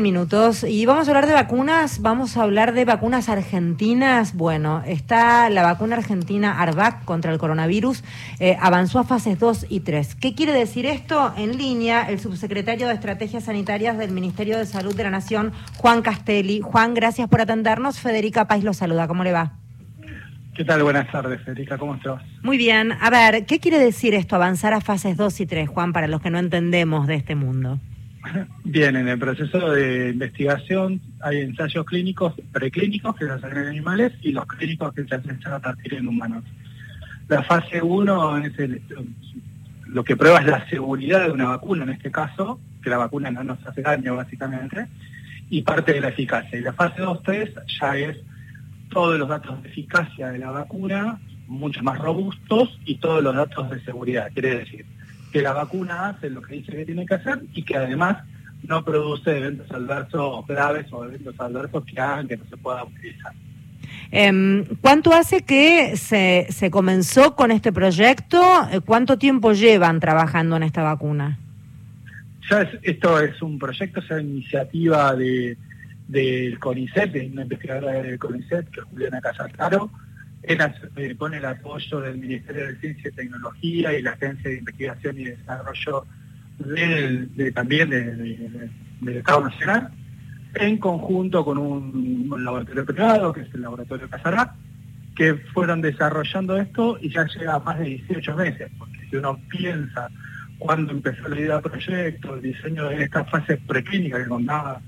minutos y vamos a hablar de vacunas, vamos a hablar de vacunas argentinas. Bueno, está la vacuna argentina ARVAC contra el coronavirus, eh, avanzó a fases 2 y 3. ¿Qué quiere decir esto? En línea, el subsecretario de Estrategias Sanitarias del Ministerio de Salud de la Nación, Juan Castelli. Juan, gracias por atendernos. Federica Pais lo saluda. ¿Cómo le va? ¿Qué tal? Buenas tardes, Federica. ¿Cómo estás? Muy bien. A ver, ¿qué quiere decir esto, avanzar a fases 2 y 3, Juan, para los que no entendemos de este mundo? Bien, en el proceso de investigación hay ensayos clínicos, preclínicos que se hacen en animales y los clínicos que se hacen a partir en humanos. La fase 1 es lo que prueba es la seguridad de una vacuna, en este caso, que la vacuna no nos hace daño básicamente, y parte de la eficacia. Y la fase 2-3 ya es todos los datos de eficacia de la vacuna, mucho más robustos, y todos los datos de seguridad. Quiere decir que la vacuna hace lo que dice que tiene que hacer y que además no produce eventos adversos graves o eventos adversos que hagan que no se pueda utilizar. Em, ¿Cuánto hace que se, se comenzó con este proyecto? Eh, ¿Cuánto tiempo llevan trabajando en esta vacuna? Ya esto es un proyecto, es una iniciativa de, del CONICET, de una investigadora del CONICET, que es Juliana Casataro, eh, pone el apoyo del Ministerio de Ciencia y Tecnología y la Agencia de Investigación y Desarrollo de, también del Estado Nacional, en conjunto con un, laboratorio privado, que es el laboratorio Casará, que fueron desarrollando esto y ya llega a más de 18 meses, porque si uno piensa cuando empezó la idea del proyecto, el diseño de esta fase preclínica que contaba,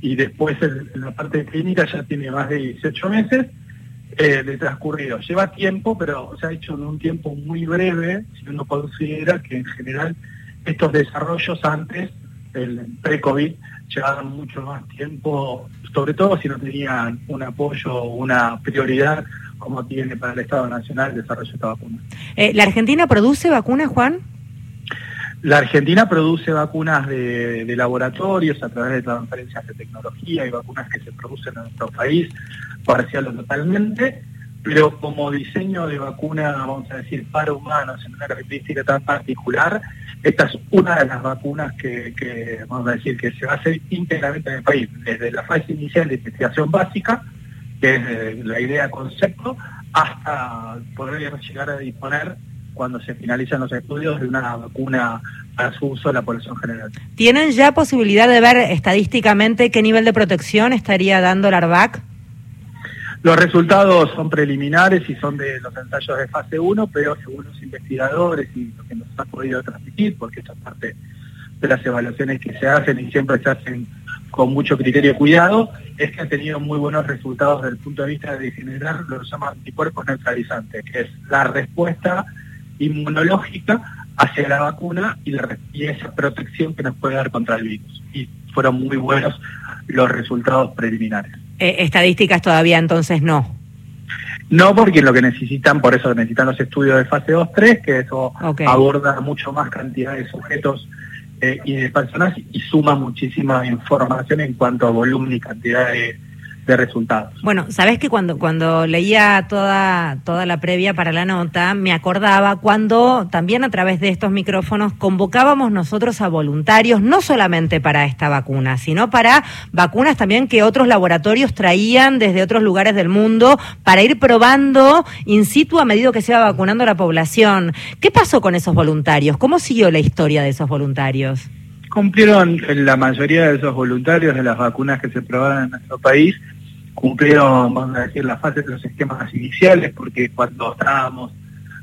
y después en la parte clínica ya tiene más de 18 meses, eh, de transcurrido. Lleva tiempo, pero se ha hecho en un tiempo muy breve, si uno considera que en general estos desarrollos antes, el pre-COVID, llevaban mucho más tiempo, sobre todo si no tenían un apoyo o una prioridad como tiene para el Estado Nacional el desarrollo de esta vacuna. Eh, ¿La Argentina produce vacunas, Juan? La Argentina produce vacunas de, laboratorios a través de transferencias de tecnología y vacunas que se producen en nuestro país, parcial totalmente, pero como diseño de vacuna, vamos a decir, para humanos en una característica tan particular, esta es una de las vacunas que, vamos a decir, que se va a hacer íntegramente en el país, desde la fase inicial de investigación básica, que es eh, la idea concepto, hasta poder llegar a disponer cuando se finalizan los estudios de una vacuna para su uso en la población general. ¿Tienen ya posibilidad de ver estadísticamente qué nivel de protección estaría dando la ARVAC? Los resultados son preliminares y son de los ensayos de fase 1, pero según los investigadores y lo que nos ha podido transmitir, porque esta parte de las evaluaciones que se hacen y siempre se hacen con mucho criterio y cuidado, es que ha tenido muy buenos resultados desde el punto de vista de generar lo que se llama anticuerpos neutralizantes, que es la respuesta inmunológica hacia la vacuna y, esa protección que nos puede dar contra el virus. Y fueron muy buenos los resultados preliminares. Eh, estadísticas todavía entonces no. No, porque lo que necesitan, por eso necesitan los estudios de fase 2-3, que eso aborda mucho más cantidad de sujetos eh, y de personas y suma muchísima información en cuanto a volumen y cantidad de, de resultados. Bueno, sabes que cuando, cuando leía toda, toda la previa para la nota, me acordaba cuando también a través de estos micrófonos convocábamos nosotros a voluntarios, no solamente para esta vacuna, sino para vacunas también que otros laboratorios traían desde otros lugares del mundo para ir probando in situ a medida que se iba vacunando la población. ¿Qué pasó con esos voluntarios? ¿Cómo siguió la historia de esos voluntarios? Cumplieron la mayoría de esos voluntarios de las vacunas que se probaron en nuestro país, cumplieron, vamos a decir, la fase de los esquemas iniciales, porque cuando estábamos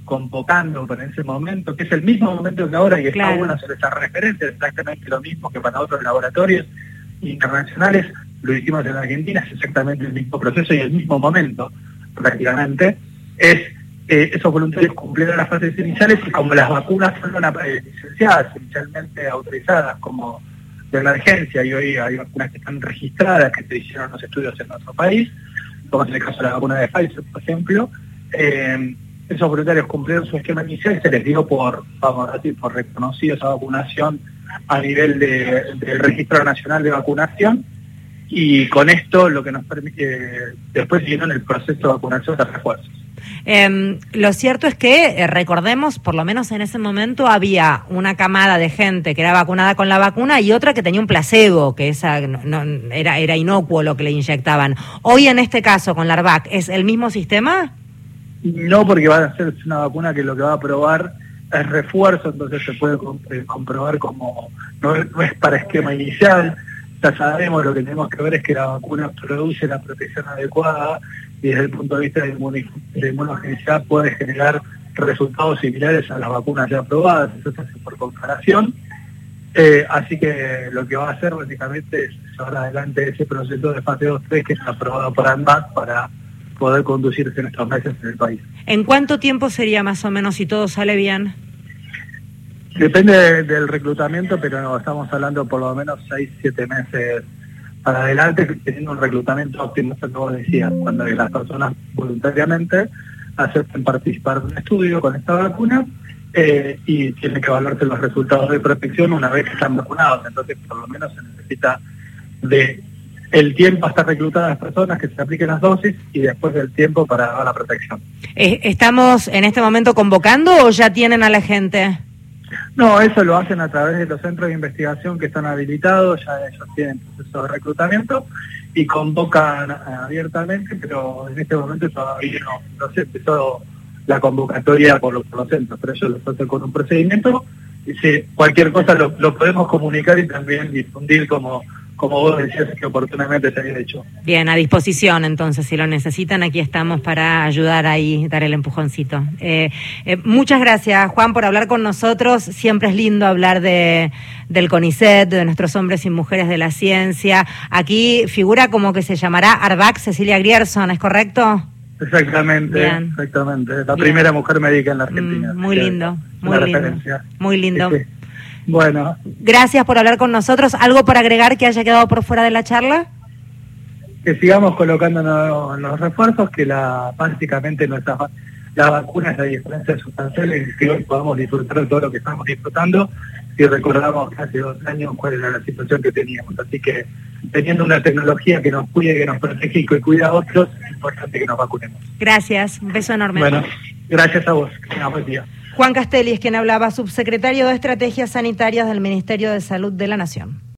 convocando para ese momento, que es el mismo momento que ahora y está bueno hacer esa referencia, exactamente lo mismo que para otros laboratorios internacionales, lo hicimos en Argentina, es exactamente el mismo proceso y el mismo momento, prácticamente, es eh, esos voluntarios cumplieron las fases iniciales y como las vacunas fueron eh, licenciadas, inicialmente autorizadas como de emergencia y hoy hay vacunas que están registradas, que se hicieron los estudios en nuestro país, como es el caso de la vacuna de Pfizer, por ejemplo, eh, esos voluntarios cumplieron su esquema inicial y se les dio por, vamos a por reconocido esa vacunación a nivel del Registro Nacional de Vacunación y con esto lo que nos permite, después siguieron el proceso de vacunación de refuerzos. Eh, lo cierto es que, eh, recordemos, por lo menos en ese momento había una camada de gente que era vacunada con la vacuna y otra que tenía un placebo, que esa no, era, era inocuo lo que le inyectaban. Hoy en este caso con la ARVAC, ¿es el mismo sistema? No, porque va a ser una vacuna que lo que va a probar es refuerzo, entonces se puede eh, comprobar como no es para esquema inicial, ya sabemos, lo que tenemos que ver es que la vacuna produce la protección adecuada y desde el punto de vista de, inmunogenicidad puede generar resultados similares a las vacunas ya aprobadas, eso se hace por comparación. Eh, así que lo que va a hacer básicamente es llevar adelante ese proceso de fase 2-3 que está aprobado por ANMAT para poder conducirse en estos meses en el país. ¿En cuánto tiempo sería más o menos si todo sale bien? Depende del reclutamiento, pero no, estamos hablando por lo menos 6, 7 meses para adelante, teniendo un reclutamiento óptimo, como vos decías, cuando las personas voluntariamente acepten participar de un estudio con esta vacuna eh, y tienen que evaluarse los resultados de protección una vez que están vacunados. Entonces, por lo menos se necesita de el tiempo hasta reclutar a las personas que se apliquen las dosis y después del tiempo para la protección. Eh, ¿Estamos en este momento convocando o ya tienen a la gente? No, eso lo hacen a través de los centros de investigación que están habilitados, ya ellos tienen proceso de reclutamiento y convocan abiertamente, pero en este momento todavía no, no se empezó la convocatoria por los, centros, pero ellos lo hacen con un procedimiento y si cualquier cosa lo podemos comunicar y también difundir como como vos decías que oportunamente se había hecho. Bien, a disposición entonces, si lo necesitan, aquí estamos para ayudar ahí, dar el empujoncito. Eh, eh, muchas gracias, Juan, por hablar con nosotros. Siempre es lindo hablar de, del CONICET, de nuestros hombres y mujeres de la ciencia. Aquí figura como que se llamará Arbac Cecilia Grierson, ¿es correcto? Exactamente, exactamente. La primera mujer médica en la Argentina. Mm, muy lindo, muy lindo. Muy lindo. Bueno. Gracias por hablar con nosotros. ¿Algo por agregar que haya quedado por fuera de la charla? Que sigamos colocándonos los refuerzos, que la básicamente nuestra la vacuna es la diferencia sustancial en que hoy podamos disfrutar de todo lo que estamos disfrutando y recordamos que hace dos años cuál era la situación que teníamos. Así que teniendo una tecnología que nos cuide, que nos protege y que cuida a otros, es importante que nos vacunemos. Gracias, un beso enorme. Bueno, gracias a vos. Que buen día. Juan Castelli es quien hablaba, subsecretario de Estrategias Sanitarias del Ministerio de Salud de la Nación.